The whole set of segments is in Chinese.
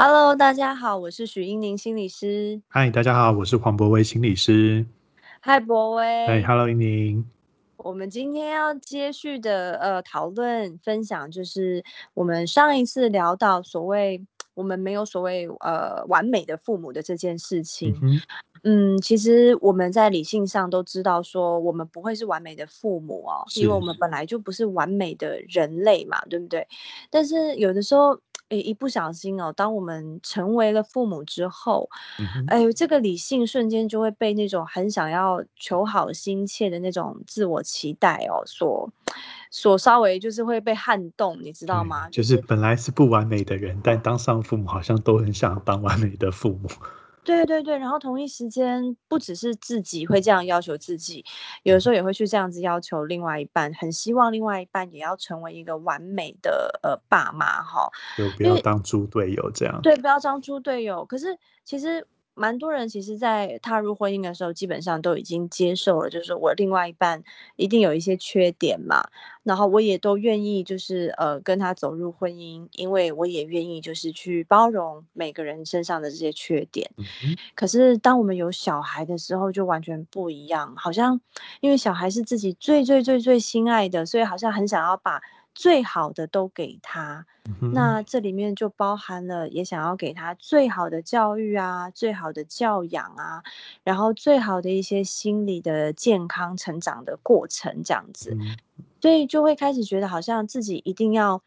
Hello，大家好，我是许英宁心理师。嗨，大家好，我是黄博威心理师。嗨，博威。哎，Hello，英宁。我们今天要接续的呃讨论分享，就是我们上一次聊到所谓我们没有所谓呃完美的父母的这件事情。嗯，其实我们在理性上都知道说，我们不会是完美的父母哦，因为我们本来就不是完美的人类嘛，对不对？但是有的时候。哎，一不小心哦，当我们成为了父母之后，哎，这个理性瞬间就会被那种很想要求好心切的那种自我期待哦，所所稍微就是会被撼动，你知道吗？就是本来是不完美的人，但当上父母好像都很想当完美的父母。对对对，然后同一时间，不只是自己会这样要求自己，有的时候也会去这样子要求另外一半，很希望另外一半也要成为一个完美的呃爸妈哈，就不要当猪队友这样。对，不要当猪队友。可是其实。蛮多人其实，在踏入婚姻的时候，基本上都已经接受了，就是我另外一半一定有一些缺点嘛，然后我也都愿意，就是呃跟他走入婚姻，因为我也愿意就是去包容每个人身上的这些缺点。可是当我们有小孩的时候，就完全不一样，好像因为小孩是自己最最最最心爱的，所以好像很想要把。最好的都给他，那这里面就包含了也想要给他最好的教育啊，最好的教养啊，然后最好的一些心理的健康成长的过程这样子，所以就会开始觉得好像自己一定要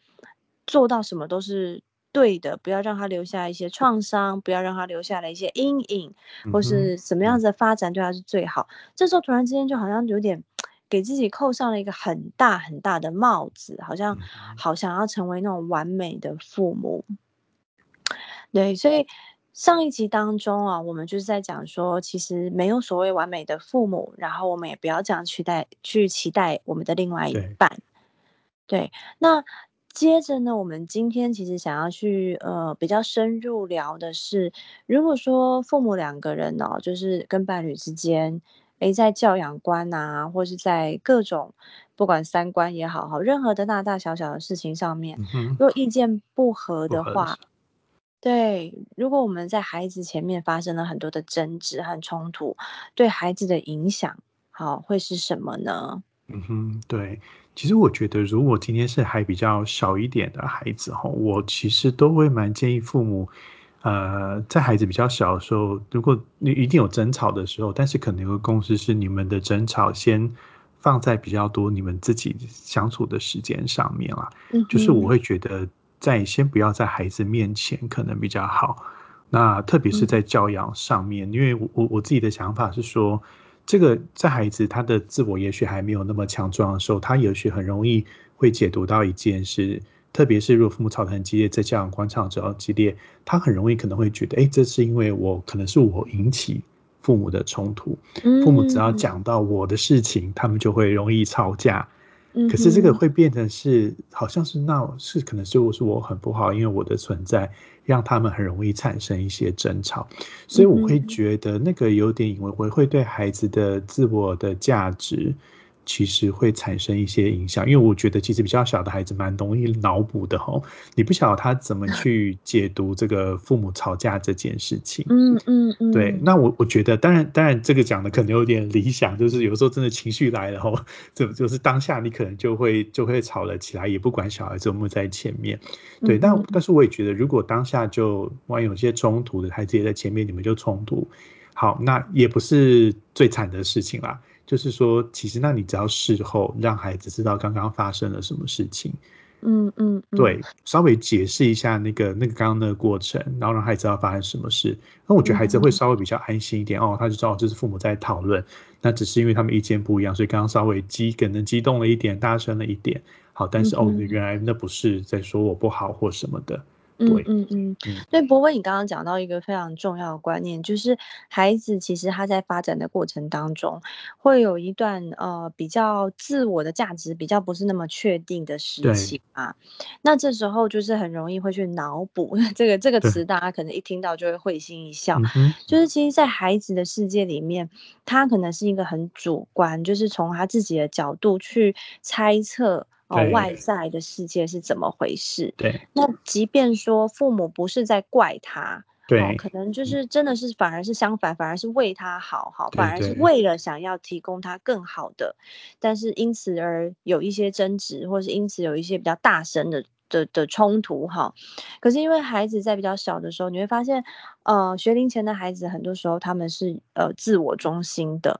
做到什么都是对的，不要让他留下一些创伤，不要让他留下了一些阴影，或是什么样子的发展对他是最好。这时候突然之间就好像有点。给自己扣上了一个很大很大的帽子，好像好想要成为那种完美的父母。对，所以上一集当中啊，我们就是在讲说，其实没有所谓完美的父母，然后我们也不要这样期待去期待我们的另外一半。对，那接着呢，我们今天其实想要去呃比较深入聊的是，如果说父母两个人哦，就是跟伴侣之间。诶，在教养观啊，或是在各种不管三观也好，好任何的大大小小的事情上面，如果意见不合的话，对，如果我们在孩子前面发生了很多的争执和冲突，对孩子的影响，好会是什么呢？嗯哼，对，其实我觉得，如果今天是还比较小一点的孩子哈，我其实都会蛮建议父母。呃，在孩子比较小的时候，如果你一定有争吵的时候，但是可能有个共识是，你们的争吵先放在比较多你们自己相处的时间上面啦。嗯，就是我会觉得，在先不要在孩子面前可能比较好。那特别是在教养上面，因为我我我自己的想法是说，这个在孩子他的自我也许还没有那么强壮的时候，他也许很容易会解读到一件事。特别是如果父母吵得很激烈，在教养观场只要激烈，他很容易可能会觉得，哎，这是因为我可能是我引起父母的冲突。父母只要讲到我的事情，他们就会容易吵架。可是这个会变成是，好像是那，是可能是我是我很不好，因为我的存在让他们很容易产生一些争吵。所以我会觉得那个有点以为会会对孩子的自我的价值。其实会产生一些影响，因为我觉得其实比较小的孩子蛮容易脑补的吼，你不晓得他怎么去 解读这个父母吵架这件事情。嗯嗯嗯，对。那我我觉得，当然当然这个讲的可能有点理想，就是有时候真的情绪来了吼，就就是当下你可能就会就会吵了起来，也不管小孩子有没有在前面。对，但但是我也觉得，如果当下就万一有些冲突的孩子也在前面，你们就冲突，好，那也不是最惨的事情啦。就是说，其实那你只要事后让孩子知道刚刚发生了什么事情，嗯嗯，对，稍微解释一下那个那个刚刚那个过程，然后让孩子知道发生什么事，那我觉得孩子会稍微比较安心一点哦，他就知道这是父母在讨论，那只是因为他们意见不一样，所以刚刚稍微激可能激动了一点，大声了一点，好，但是哦，原来那不是在说我不好或什么的。嗯嗯嗯，对，博文，你刚刚讲到一个非常重要的观念，就是孩子其实他在发展的过程当中，会有一段呃比较自我的价值比较不是那么确定的时期啊。那这时候就是很容易会去脑补 这个这个词，大家可能一听到就会会心一笑。就是其实，在孩子的世界里面，他可能是一个很主观，就是从他自己的角度去猜测。哦，外在的世界是怎么回事。对那即便说父母不是在怪他，哦，可，能就嗯是真的是反而是相反，反而是为他好，好，反而是对对为了想要提供他更好的，但是因此而有一些争执，或是因此有一些比较大声的的的冲突哈。可是因为孩子在比较小的时候，你会发现，呃，学龄前的孩子很多时候他们是呃自我中心的，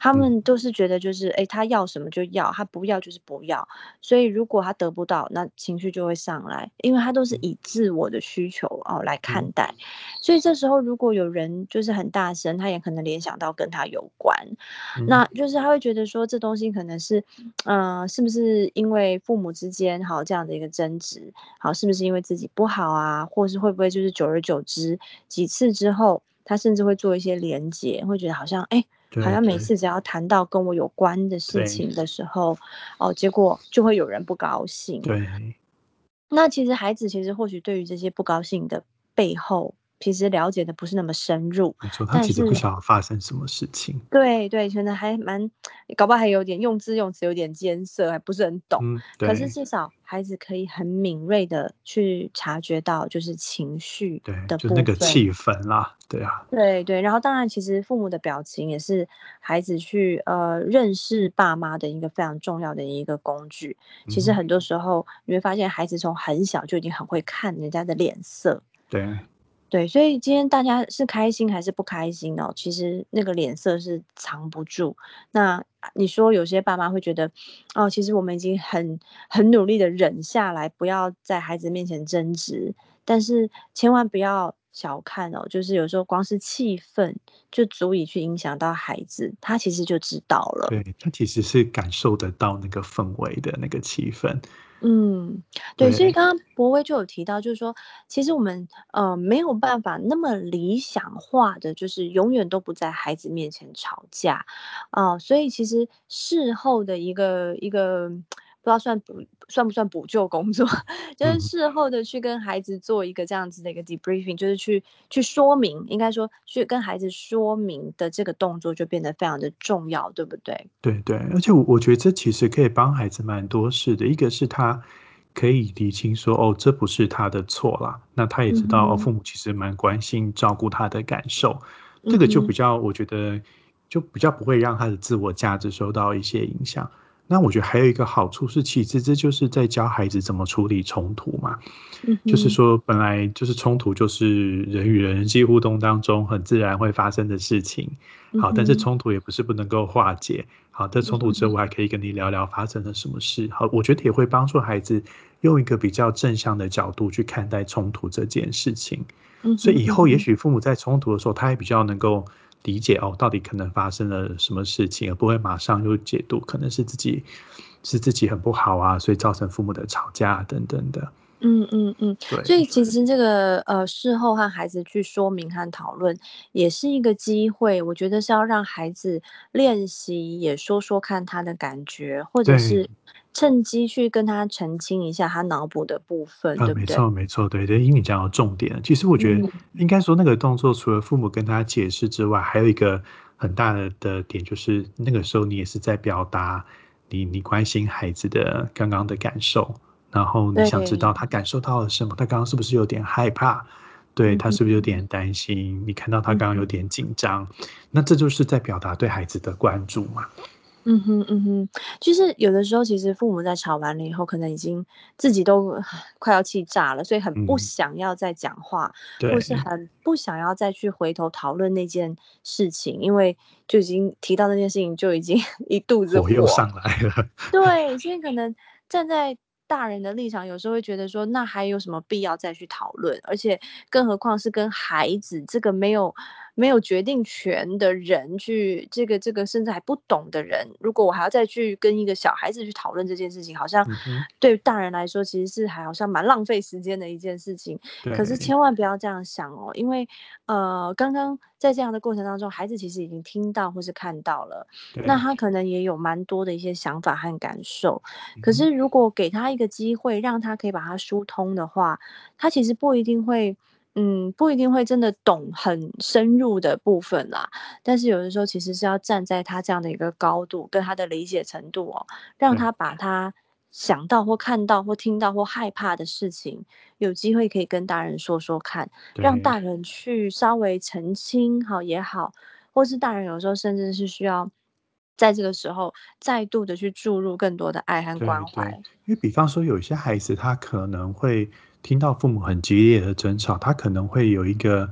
他嗯。们都是觉得就是诶，他要什么就要，他不要就是不要。所以如果他得不到，那情绪就会上来，因为他都是嗯。以自我的需求哦来看嗯待。所以这时候如果有人就是很大声，他也可能联想到跟他有关，嗯。那就是他会觉得说这东西可能是，嗯、是不是因为父母之间好这样的一个争执，好是不是因为自己不好啊，或是会不会就是久而久之几次之后，他甚至会做一些连结，会觉得好像哎。好像每次只要谈到跟我有关的事情的时候，哦，结果就会有人不高兴。对，那其实孩子其实或许对于这些不高兴的背后，其实了解的不是那么深入，没错，他其实不晓得发生什么事情。对对，可能还蛮搞不好还有点用字用词有点艰涩，还不是很懂。嗯，可是至少孩子可以很敏锐的去察觉到，就是情绪对，的就那。个气氛啦，对啊，对对，然后当然，其实父母的表情也是孩子去呃认识爸妈的一个非常重要的一个工具。其实嗯，很多时候你会发现，孩子从很小就已经很会看人家的脸色。对对，所以今天大家是开心还是不开心哦？其实那个脸色是藏不住。那你说有些爸妈会觉得，哦，其实我们已经很很努力的忍下来，不要在孩子面前争执，但是千万不要小看哦，就是有时候光是气氛就足以去影响到孩子，他其实就知道了。对，他其实是感受得到那个氛围的那个气氛。嗯，对，所以对刚刚博威就有提到，就是说，其实我们呃没有办法那么理想化的，就是永远都不在孩子面前吵架，啊、所以其实事后的一个一个不知道算补算不算补救工作，就是嗯，事后的去跟孩子做一个这样子的一个 debriefing，就是去去说明，应该说去跟孩子说明的这个动作就变得非常的重要，对不对？对对，而且我我觉得这其实可以帮孩子蛮多事的。一个是他可以理清说，哦，这不是他的错啦，那他也知道，哦，父母其实蛮关心照顾他的感受，这个就比较，我觉得就比较不会让他的自我价值受到一些影响。那我觉得还有一个好处是，其实这就是在教孩子怎么处理冲突嘛。嗯，就是说，本来就是冲突，就是人与人际互动当中很自然会发生的事情。好，但是冲突也不是不能够化解。好，在冲突之后，我还可以跟你聊聊发生了什么事。好，我觉得也会帮助孩子用一个比较正向的角度去看待冲突这件事情。嗯，所以以后也。许父母在冲突的时候，他也比较能够理解哦，到底可能发生了什么事情，而不会马上就解读可能是自己是自己很不好啊，所以造成父母的吵架等等的。嗯嗯嗯，所以其实这个呃，事后和孩子去说明和讨论，也是一个机会。我觉得是要让孩子练习，也说说看他的感觉，或者，是趁机去跟他澄清一下他脑补的部分，呃，对不对？没错，没错，对对，因为你讲到重点。其实我觉得嗯应该说那个动作，除了父母跟他解释之外，还有一个很大的的点，就是那个时候你也是在表达你你关心孩子的刚刚的感受，然后你想知道，他感受到了什么，他刚刚是不是有点害怕，对，他是不是有点担心，你看到他。刚刚有点紧张，那这就是在表达对孩子的关注嘛。嗯哼嗯哼，就是有的时候，其实父母在吵完了以后，可能已经自己都快要气炸了，所以很不嗯，想要再讲话，或是对，很不想要再去回头讨论那件事情，因为就已经提到那件事情，就已经 一肚子火又火。上来了，对，所以可能站在大人的立场，有时候会觉得说，那还有什么必要再去讨论？而且，更何况是跟孩子这个没有没有决定权的人去，这个这个甚至还不懂的人，如果我还要再去跟一个小孩子去讨论这件事情，好像对大人来说，其实是还好像蛮浪费时间的一件事情。可是千万不要这样想哦，因为呃，刚刚在这样的过程当中，孩子其实已经听到或是看到了。那，他可能也有蛮多的一些想法和感受，可是如果给他一个机会，让他可以把它疏通的话，他其实不一定会，嗯，不一定会真的懂很深入的部分啦。但是有的时候其实是要站在他这样的一个高度，跟他的理解程度哦，让对。他把他想到或看到或听到或害怕的事情，有机会可以跟大人说说看，让对。大人去稍微澄清好也好，或是大人有时候甚至是需要在这个时候再度的去注入更多的爱和关怀。因为比方说有一些孩子，他可能会听到父母很激烈的争吵，他可能会有一个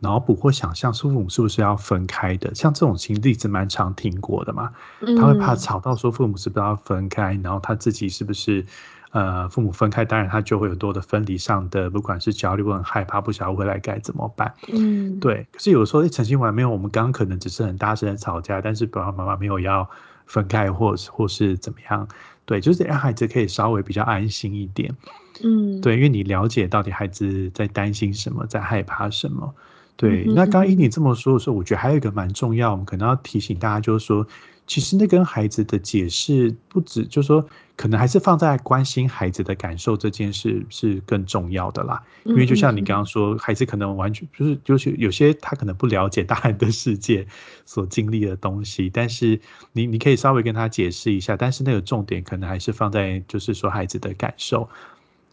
脑补或想象父母是不是要分开的，像这种情例子蛮常听过的嘛。他会怕嗯。吵到说父母是不是要分开，然后他自己是不是呃父母分开，当然他就会有多的分离上的，不管是焦虑或很害怕，不晓得未来该怎么办。嗯。对，可是有时候澄清完没有，我们刚刚可能只是很大声的吵架，但是爸爸妈妈没有要分开，或或是怎么样。对，就是让孩子可以稍微比较安心一点。嗯。对，因为你了解到底孩子在担心什么，在害怕什么。对，那刚刚依。你这么说的时候，我觉得还有一个蛮重要，我们可能要提醒大家，就是说，其实那跟孩子的解释不止，就是说，可能还是放在关心孩子的感受这件事是更重要的啦。因嗯为就像你。刚刚说，孩子可能完全就是就是有些他可能不了解大人的世界所经历的东西，但是你你可以稍微跟他解释一下，但是那个重点可能还是放在就是说孩子的感受，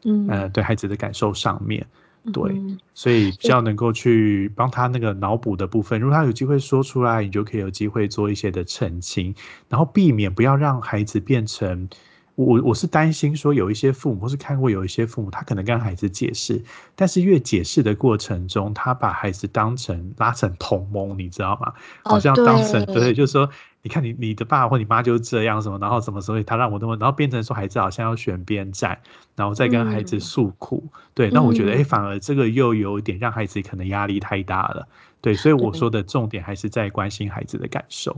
呃，嗯。对孩子的感受上面。对，嗯。所以比是。较能够去帮他那个脑补的部分，如果他有机会说出来，你就可以有机会做一些的澄清，然后避免不要让孩子变成我我是担心说有一些父母或是看过有一些父母，他可能跟孩子解释，但是越解释的过程中，他把孩子当成拉成同盟，你知道吗？好哦，像当成对，对。就是说，你看你你的爸或你妈就是这样什么，然后什么所以他让我那么然后变成说孩子好像要选边站，然后再跟孩子嗯。诉苦。对，那我觉得，诶，嗯。反而这个又有点让孩子可能压力太大了。对，所以我。说的重点还是在关心孩子的感受。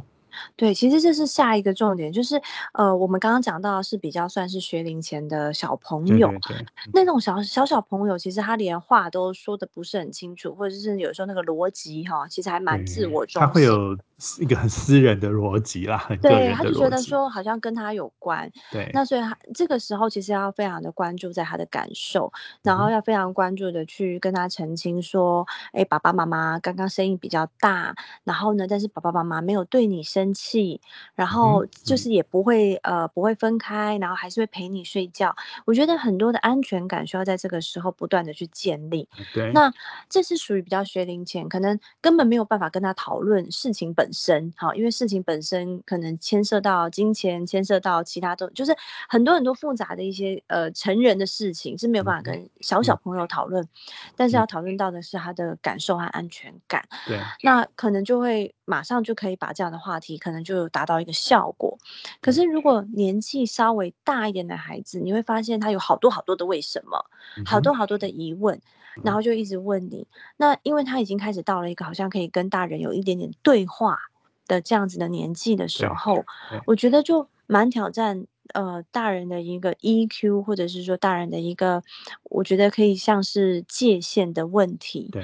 对，其实这是下一个重点，就是，呃，我们刚刚讲到的是比较算是学龄前的小朋友，对对对，嗯。那种小小小朋友，其实他连话都说的不是很清楚，或者是有时候那个逻辑哈，其实还蛮自对，我他中心。一个很私人的逻辑啦，很对，他就觉得。说好像跟他有关，对。那所以他这个时候其实要非常的关注在他的感受，然后。要非常关注的去跟他澄清说，诶，爸爸妈妈刚刚声音比较大，然后呢，但是爸爸妈妈没有对你生气，然后就嗯。是也不会呃，不会分开，然后还是会陪你睡觉。我觉得很多的安全感需要在这个时候不断的去建立，呃，对。那这是属于比较学龄前，可能根本没有办法跟他讨论事情本身，好，因为事情本身可能牵涉到金钱，牵涉到其他的就是很多很多复杂的一些，呃，成人的事情是没有办法跟小小嗯。朋友讨论，但是嗯。要讨论到的是他的感受和安全感。对。那可能就会马上就可以把这样的话题可能就达到一个效果。可是如果年纪稍微大一点的孩子，你会发现他有好多好多的为什么。好多好多的疑问，然嗯。后就一直问你，那因为他已经开始到了一个好像可以跟大人有一点点对话的这样子的年纪的时对，候，对。我觉得就蛮挑战，呃，大人的一个 EQ，或者是说大人的一个我觉得可以像是界限的问题。对。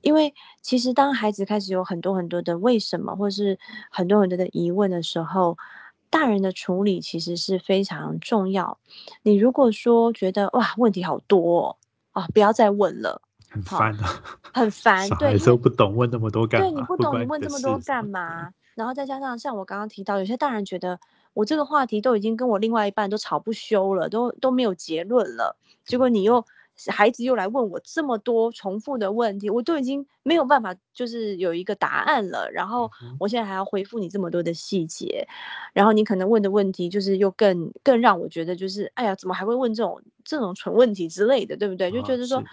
因为其实当孩子开始有很多很多的为什么，或是很多很多的疑问的时候，大人的处理其实是非常重要。你如果说觉得，哇，问题好多哦，啊，不要再问了，好，很烦啊，很烦，对，都不懂，问那么多干嘛对，你？不懂，你问这么多干嘛？然后再加上像我刚刚提到，有些大人觉得我这个话题都已经跟我另外一半都吵不休了，都都没有结论了，结果你又孩子又来问我这么多重复的问题，我都已经没有办法就是有一个答案了，然后。我现在还要回复你这么多的细节，然后你可能问的问题就是又更更让我觉得就是，哎呀，怎么还会问这种这种蠢问题之类的，对不对？就觉啊，得说是。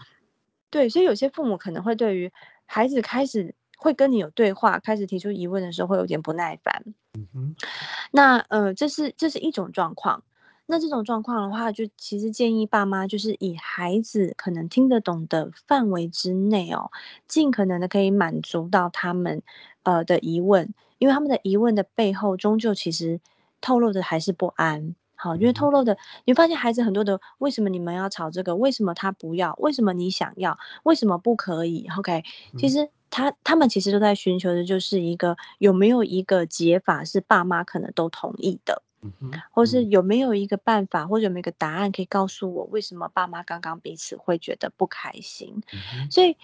对，所以有些父母可能会对于孩子开始会跟你有对话，开始提出疑问的时候会有点不耐烦。嗯哼。那，呃，这是这是一种状况，那这种状况的话，就其实建议爸妈就是以孩子可能听得懂的范围之内哦，尽可能的可以满足到他们，呃，的疑问。因为他们的疑问的背后，终究其实透露的还是不安，好，因为。透露的你会发现孩子很多的为什么你们要吵这个？为什么他不要？为什么你想要？为什么不可以？OK，其嗯。实他他们其实都在寻求的就是一个有没有一个解法是爸妈可能都同意的，嗯哼，或是嗯。有没有一个办法，或者有没有一个答案可以告诉我，为什么爸妈刚刚彼此会觉得不开心？嗯哼。所以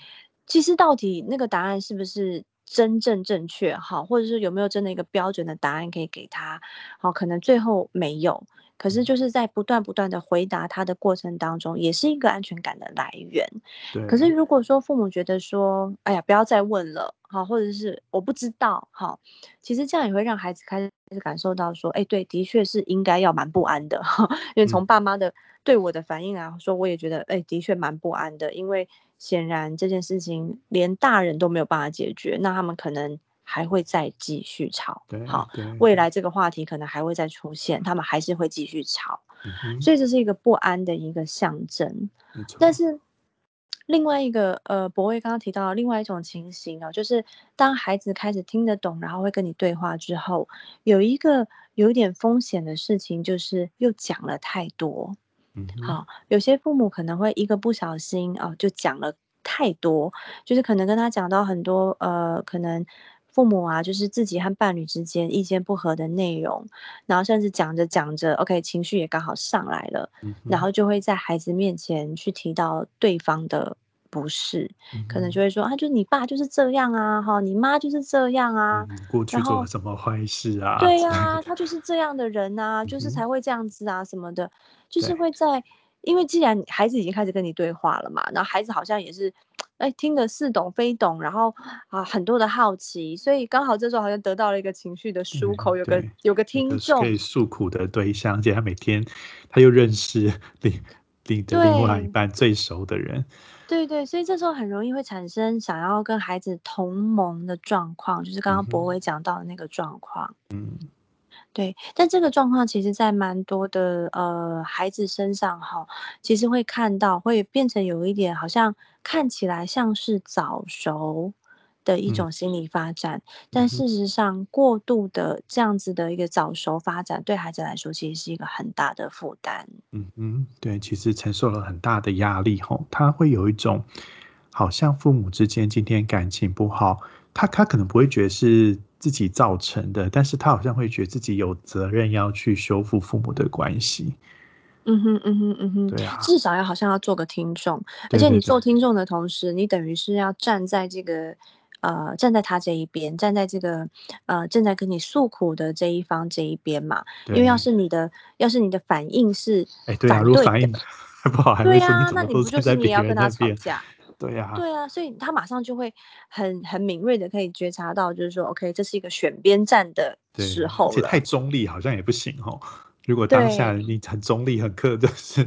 其实到底那个答案是不是真正正确哈，或者是有没有真的一个标准的答案可以给他，好，可能最后没有。可是就是在不断不断的回答他的过程当中，也是一个安全感的来源。可是，如果说父母觉得说，哎呀，不要再问了，好，或者是我不知道，好，其实这样也会让孩子开始感受到说，哎，对，的确是应该要蛮不安的，因为嗯，从爸妈的对我的反应来说，我也觉得，哎，的确蛮不安的，因为显然这件事情连大人都没有办法解决，那他们可能还会再继续吵，对好，未来这个话题可能还会再出现，他们还是会继续吵，嗯，所以这是一个不安的一个象征。但是另外一个，呃，博威刚刚提到另外一种情形哦，就是当孩子开始听得懂，然后会跟你对话之后，有一个有一点风险的事情，就是又讲了太多。嗯哼，好，有些父母可能会一个不小心哦，就讲了太多，就是可能跟他讲到很多呃，可能父母啊，就是自己和伴侣之间意见不合的内容，然后甚至讲着讲着，OK，情绪也刚好上来了，嗯哼，然后就会在孩子面前去提到对方的不是，可能就会说啊，就是你爸就是这样啊，哈，你妈就是这样啊，嗯，过去做了什么坏事啊对呀，他就是这样的人呐，嗯哼，就是才会这样子啊什么的，就是对，会在因为既然孩子已经开始跟你对话了嘛，然后孩子好像也是，哎，听得似懂非懂，然后啊很多的好奇，所以刚好这时候好像得到了一个情绪的对出口，有个，有个有个听众，可以诉苦的对象，而且他每天他又认识 另另的另外一。半最熟的人，对对，所以这时候很容易会产生想要跟孩子同盟的状况，就是刚刚博伟讲到的那个状况。嗯对，但这个状况其实在蛮多的呃孩子身上哈，其实会看到会变成有一点好像看起来像是早熟的一嗯种心理发展，但。事实上过度的这样子的一个早熟发展，对孩子来说其实是一个很大的负担。嗯嗯，对，其实承受了很大的压力吼，他会有一种好像父母之间今天感情不好，他他可能不会觉得是自己造成的，但是他好像会觉得自己有责任要去修复父母的关系。嗯哼，嗯哼，嗯哼，对啊，至少要好像要做个听众，而且你对对对做听众的同时，你等于是要站在这个，呃，站在他这一边，站在这个，呃，正在跟你诉苦的这一方这一边嘛。因为要对，是你的，要是你的反应是哎，对啊，反对的，如果反应 不好，还会说你对呀，怎么都那你不就站在别是你也要跟他？吵架？对呀，对啊，所以他马上就会很很敏锐的可以觉察到，就是说，OK，这是一个选边站的对，时而且太。中立好像也不行哦。如果当下对，你很中立、很克，就 是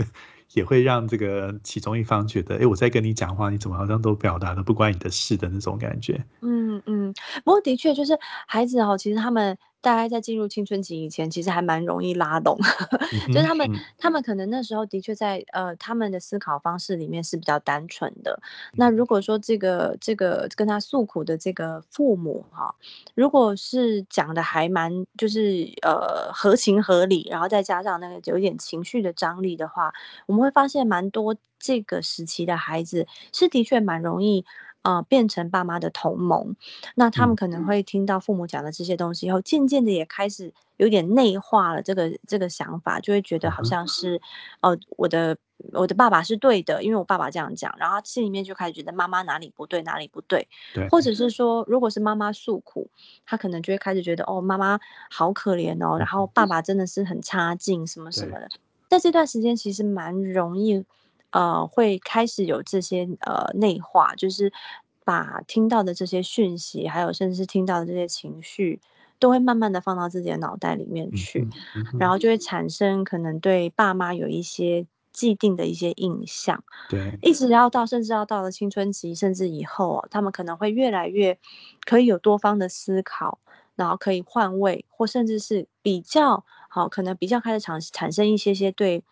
也会让这个其中一方觉得，哎，我在跟你讲话，你怎么好像都表达的不关你的事的那种感觉。嗯嗯，不过的确就是孩子哦，其实他们大概在进入青春期以前，其实还蛮容易拉拢，嗯哼，就是他们嗯他们可能那时候的确在呃他们的思考方式里面是比较单纯的。那嗯如果说这个这个跟他诉苦的这个父母哈，如果是讲的还蛮就是呃合情合理，然后再加上那个有一点情绪的张力的话，我们会发现蛮多这个时期的孩子是的确蛮容易。呃，变成爸妈的同盟，那他们嗯可能会听到父母讲的这些东西以后，渐渐的也开始有点内化了这个这个想法，就会觉得好像是，哦，我的我的爸爸是对的，因为我爸爸这样讲，然后心里面就开始觉得妈妈哪里不对，哪里不对，对，或。者是说，如果是妈妈诉苦，他可能就会开始觉得，哦，妈妈好可怜哦，然后爸爸真的是很差劲，什么什么，的。在这段时间其实蛮容易，呃，会开始有这些呃内化，就是把听到的这些讯息，还有甚至是听到的这些情绪，都会慢慢的放到自己的脑袋里面去，嗯哼，嗯，然后就会产生可能对爸妈有一些既定的一些印象。对，一直要到甚至要到了青春期，甚至以后哦，他们可能会越来越可以有多方的思考，然后可以换位，或甚至是比较好，可能比较开始产产生一些些对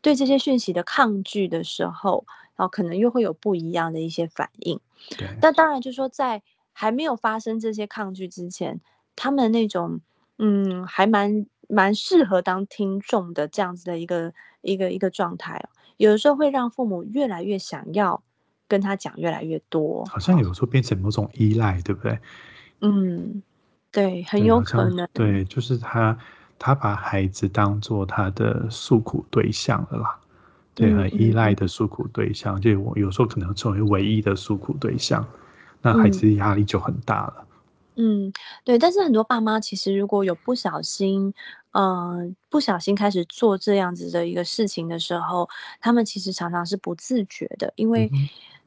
对这些讯息的抗拒的时候，然后可能又会有不一样的一些反应。对，那当然就是说在还没有发生这些抗拒之前，他们那种，嗯，还蛮蛮适合当听众的这样子的一个一个一个状态哦。有的时候会让父母越来越想要跟他讲越来越多，好像，有时候变成某种依赖，对不对？嗯，对，很对，有好像可能，对，就是他他把孩子当做他的诉苦对象了啦。对，嗯很依赖的诉苦对象，就我有时候可能成为唯一的诉苦对象，那孩嗯。子压力就很大了。嗯，对，但是很多爸妈其实如果有不小心，嗯，不小心开始做这样子的一个事情的时候，他们其实常常是不自觉的，因为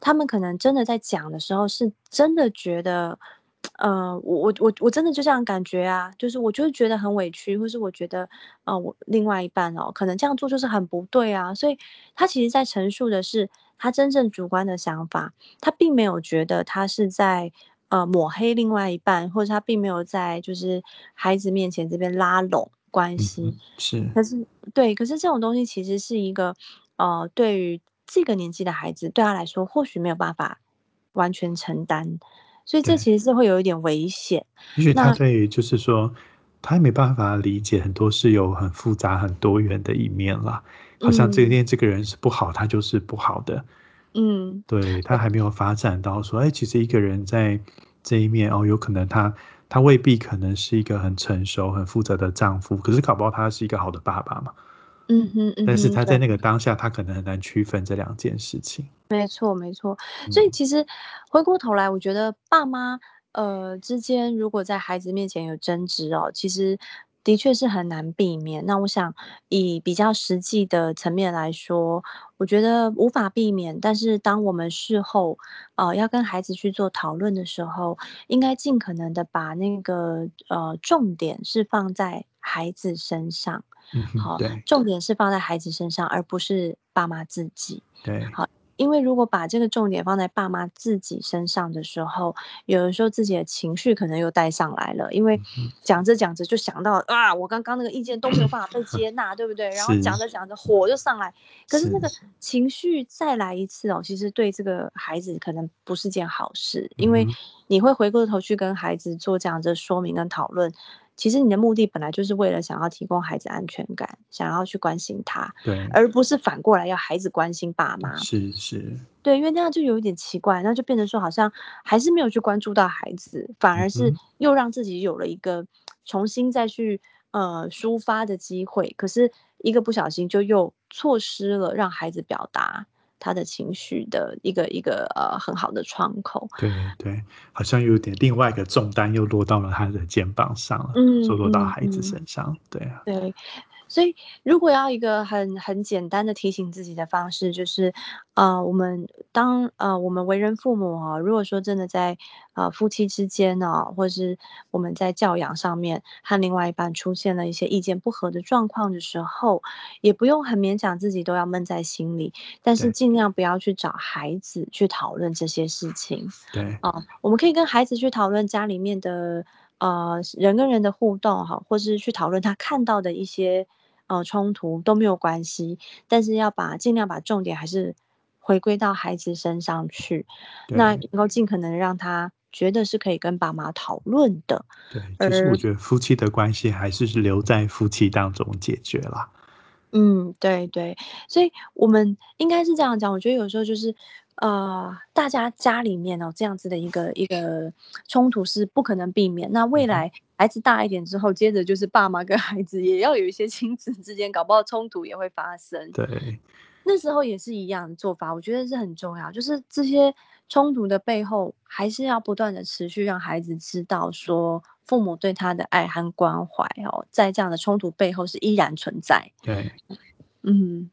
他们可能真的在讲的时候，是真的觉得，呃，我我我我真的就这样感觉啊，就是我就是觉得很委屈，或是我觉得，呃，我另外一半哦，可能这样做就是很不对啊，所以他其实在陈述的是他真正主观的想法，他并没有觉得他是在呃抹黑另外一半，或者他并没有在就是孩子面前这边拉拢关系。嗯，是，可是对，可是这种东西其实是一个呃，对于这个年纪的孩子，对他来说或许没有办法完全承担，所以这。其实是会有一点危险。也许他那对就是说，他也没办法理解很多是有很复杂、很多元的一面啦。好像这嗯天这个人是不好，他就是不好的。嗯，对，他还没有发展到说，哎，其实一个人在这一面哦，有可能他他未必可能是一个很成熟、很负责的丈夫，可是搞不好他是一个好的爸爸嘛。嗯哼嗯。但是他在那个当下，他可能很难区分这两件事情。没错没错，所以嗯，其实回过头来，我觉得爸妈呃之间如果在孩子面前有争执哦，其实的确是很难避免。那我想以比较实际的层面来说，我觉得无法避免。但是当我们事后呃要跟孩子去做讨论的时候，应该尽可能的把那个呃重点是放在孩子身上。嗯哼，好，对重点是放在孩子身上，而不是爸妈自己。对，好，因为如果把这个重点放在爸妈自己身上的时候，有的时候自己的情绪可能又带上来了，因为讲着讲着就想到啊，我刚刚那个意见都没有办法被接纳，对不对？然后讲着讲着火就上来，可是那，个情绪再来一次哦，其实对这个孩子可能不是件好事，因为你会回过头去跟孩子做这样的说明跟讨论。其实你的目的本来就是为了想要提供孩子安全感，想要去关心他，对，而不是反过来要孩子关心爸妈。是是，对，因为那样就有一点奇怪，那就变成说好像还是没有去关注到孩子，反而是。又让自己有了一个重新再去呃抒发的机会，可是一个不小心就又错失了让孩子表达他的情绪的一个一个呃很好的窗口。对对，好像有点另外一个重担又落到了他的肩膀上了，嗯就落到孩子身上，对啊，对。所以如果要一个很很简单的提醒自己的方式，就是，呃，我们当呃我们为人父母哦，如果说真的在呃夫妻之间呢，或是我们在教养上面和另外一半出现了一些意见不合的状况的时候，也不用很勉强自己都要闷在心里，但是尽量不要去找孩子去讨论这些事情。对啊，我们可以跟孩子去讨论家里面的呃人跟人的互动哈，或是去讨论他看到的一些呃冲突都没有关系，但是要把尽量把重点还是回归到孩子身上去，那对能够尽可能让他觉得是可以跟爸妈讨论的，对，其实我而觉得夫妻的关系还是是留在夫妻当中解决啦。嗯，对对，所以我们应该是这样讲，我觉得有时候就是，呃，大家家里面哦，这样子的一个一个冲突是不可能避免。那未来孩子大一点之后，接着就是爸妈跟孩子也要有一些亲子之间，搞不好冲突也会发生。对那时候也是一样的做法，我觉得是很重要。就是这些冲突的背后，还是要不断的持续让孩子知道说，父母对他的爱和关怀哦，在这样的冲突背后是依然存在。对嗯。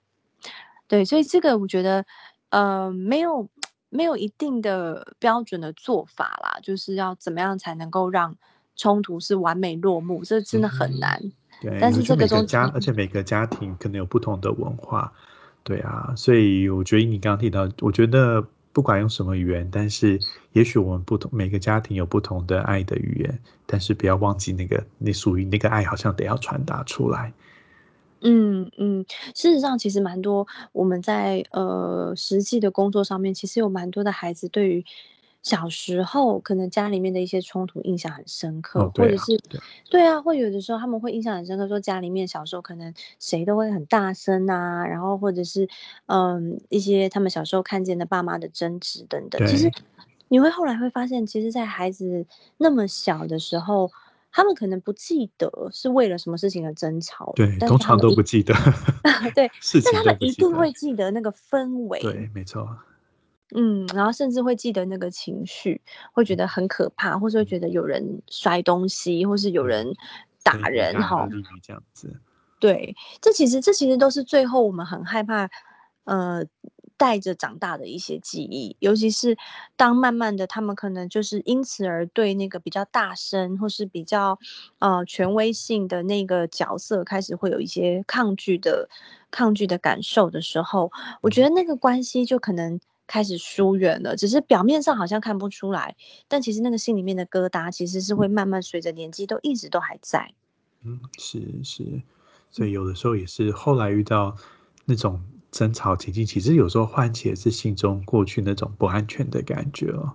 对，所以这个我觉得，呃，没有没有一定的标准的做法啦，就是要怎么样才能够让冲突是完美落幕，这真的很嗯，难。对，但是这个中家而且每个家庭可能有不同的文化，对啊，所以我觉得你刚刚提到，我觉得不管用什么语言，但是也许我们不同每个家庭有不同的爱的语言，但是不要忘记那个你属于那个爱，好像得要传达出来。嗯嗯，事实上其实蛮多我们在呃实际的工作上面，其实有蛮多的孩子对于小时候可能家里面的一些冲突印象很深哦，刻，或对啊，者是对对啊，会有的时候他们会印象很深刻，说家里面小时候可能谁都会很大声啊，然后或者是嗯一些他们小时候看见的爸妈的争执等等。其实对。你会后来会发现，其实，在孩子那么小的时候，他们可能不记得是为了什么事情而争吵，对，通常但是他们一都不记得对，事情都但他们不记得，一定会记得那个氛围，对，没错，嗯，然后甚至会记得那个情绪，会觉得很可怕，或是会觉得有人摔东西，或是有嗯，人打对人哈。这样子。对，这其实这其实都是最后我们很害怕，呃，带着长大的一些记忆，尤其是当慢慢的他们可能就是因此而对那个比较大声或是比较呃权威性的那个角色开始会有一些抗拒的抗拒的感受的时候，我觉得那个关系就可能开始疏远了，只是表面上好像看不出来，但其实那个心里面的疙瘩其实是会慢慢随着年纪都一直都还在。嗯，是是。所以有的时候也是后来遇到那种争吵情境，其实有时候唤起的是心中过去那种不安全的感觉哦。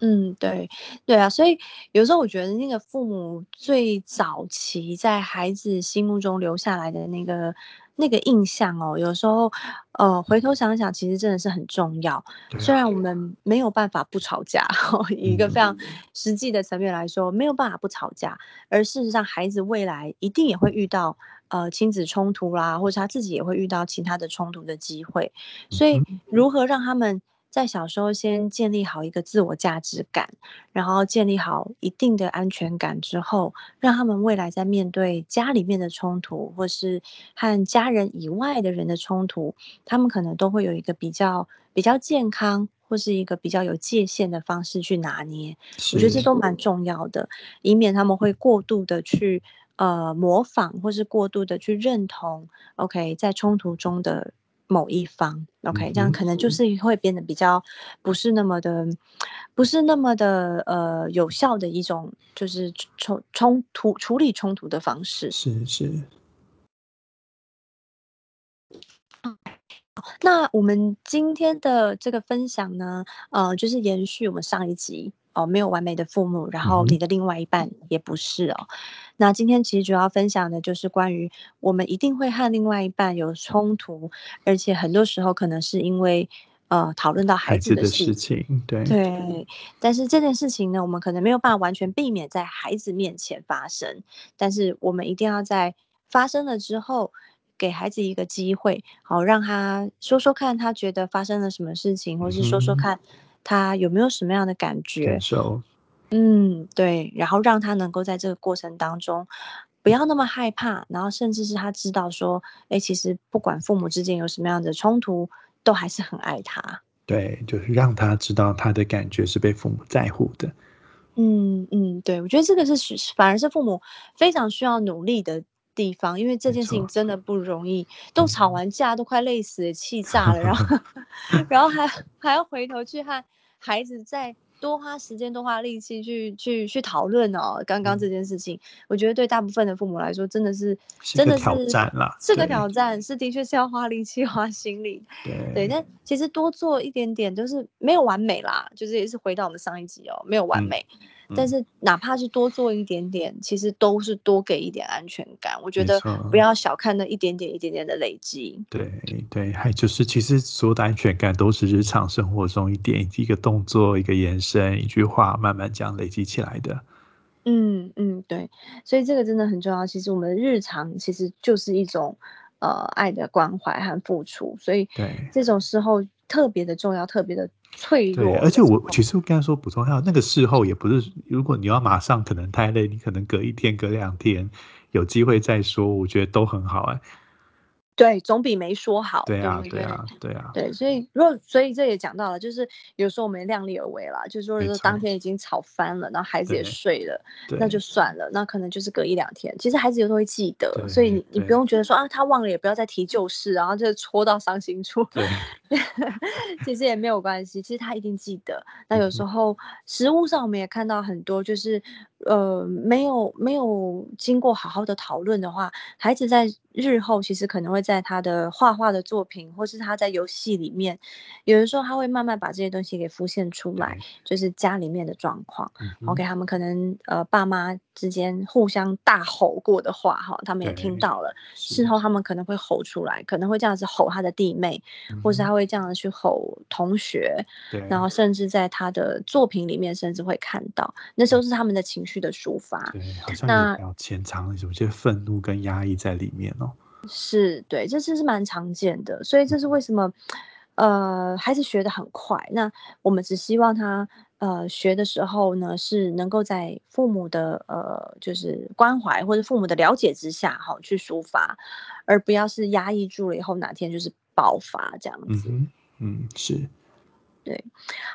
嗯，对，对啊，所以有时候我觉得那个父母最早期在孩子心目中留下来的那个那个印象哦，有时候呃回头想想，其实真的是很重要。虽然我们没有办法不吵架，以一个非嗯，常实际的层面来说，没有办法不吵架，而事实上孩子未来一定也会遇到呃亲子冲突啦，或者他自己也会遇到其他的冲突的机会，所以如何让他们在小时候先建立好一个自我价值感，然后建立好一定的安全感之后，让他们未来在面对家里面的冲突，或是和家人以外的人的冲突，他们可能都会有一个比较比较健康，或是一个比较有界限的方式去拿捏。我觉得这，都蛮重要的，以免他们会过度的去呃模仿，或是过度的去认同。OK，在冲突中的某一方，OK，这样可能就是会变得比较不是那么的，不是那么的呃有效的一种，就是冲冲突处理冲突的方式。是是，那我们今天的这个分享呢，呃，就是延续我们上一集哦，没有完美的父母，然后你的另外一半也不是哦。那今天其实主要分享的就是关于我们一定会和另外一半有冲突，而且很多时候可能是因为呃讨论到孩子的的事情。对，对，但是这件事情呢，我们可能没有办法完全避免在孩子面前发生，但是我们一定要在发生了之后，给孩子一个机会，好让他说说看，他觉得发生了什么事情，或嗯是说说，看他有没有什么样的感觉，感受，嗯，对，然后让他能够在这个过程当中不要那么害怕，然后甚至是他知道说，哎，其实不管父母之间有什么样的冲突，都还是很爱他。对，就是让他知道他的感觉是被父母在乎的，嗯嗯，对，我觉得这个是是反而是父母非常需要努力的地方，因为这件事情错，真的不容易，都吵嗯，完架都快累死了，气 炸了，然后然后还 还要回头去和孩子再多花时间、多花力气去去去讨论哦，刚刚嗯，这件事情，我觉得对大部分的父母来说，真的是真是一个挑的是战啦，是个对。挑战，是的确是要花力气、花心力。对，对，但其实多做一点点就是没有完美啦，就是也是回到我们上一集哦，没有完嗯。美，但嗯，是哪怕是多做一点点，其实都是多给一点安全感。我觉得不。要小看那一点点、一点点的累积。对对，还就是其实所有的安全感都是日常生活中一点一个动作、一个延伸、一句话，慢慢这样累积起来的。嗯嗯，对，所以这个真的很重要。其实我们日常其实就是一种呃爱的关怀和付出，所以对这种时候特别的重要，特别的脆对，弱。而且我其实我刚才说补充一下，那个事后也不是，如果你要马上可能太累，你可能隔一天、隔两天有机会再说，我觉得都很好哎。对，总比没说好，对啊，对对？啊，对？啊，对，所以如果所以这也讲到了，就是有时候我们量力而为啦，就是说说当没错，天已经吵翻了，然后孩子也对睡了，那就算了，那可能就是隔一两天，其实孩子有时候会记得，所以对你你不对。用觉得说啊他忘了也不要再提旧事，然后就戳到伤心处，对，其实也没有关系，其实他一定记得。那有时候食物上我们也看到很多，就是呃没有没有经过好好的讨论的话，孩子在日后其实可能会在他的画画的作品，或是他在游戏里面，有的时候他会慢慢把这些东西给浮现出来，对，就是家里面的状况。嗯哼，OK，他们可能呃爸妈之间互相大吼过的话，哈，他们也听对，到了。事是，后他们可能会吼出来，可能会这样子吼他的弟妹，或是他会这样子去吼同学，然对后。甚至在他的作品里面，甚至会看到，那时候是他们的情绪的抒发。对，好像也那要潜藏有些愤怒跟压抑在里面哦。是，对，这这是蛮常见的，所以这是为什么，呃，孩子学的很快，那我们只希望他，呃，学的时候呢，是能够在父母的，呃，就是关怀或者父母的了解之下哈，去抒发，而不要是压抑住了以后，哪天就是爆发这样子。嗯，嗯，是。对，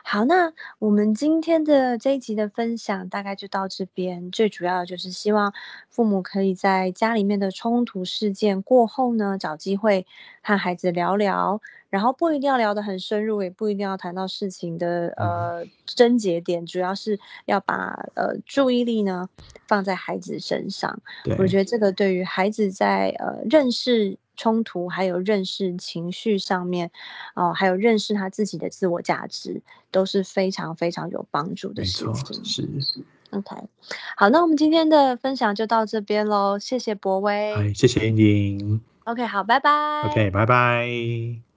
好，那我们今天的这一集的分享大概就到这边，最主要的就是希望父母可以在家里面的冲突事件过后呢，找机会和孩子聊聊，然后不一定要聊得很深入，也不一定要谈到事情的，嗯。呃，症结点，主要是要把，呃，注意力呢，放在孩子身上。我觉。得这个对于孩子在，呃，认识冲突，还有认识情绪上面，哦，还有认识他自己的自我价值，都是非常非常有帮助的事情。是。OK，好，那我们今天的分享就到这边喽，谢谢博威。谢，谢谢您。OK，好，拜拜。OK，拜拜。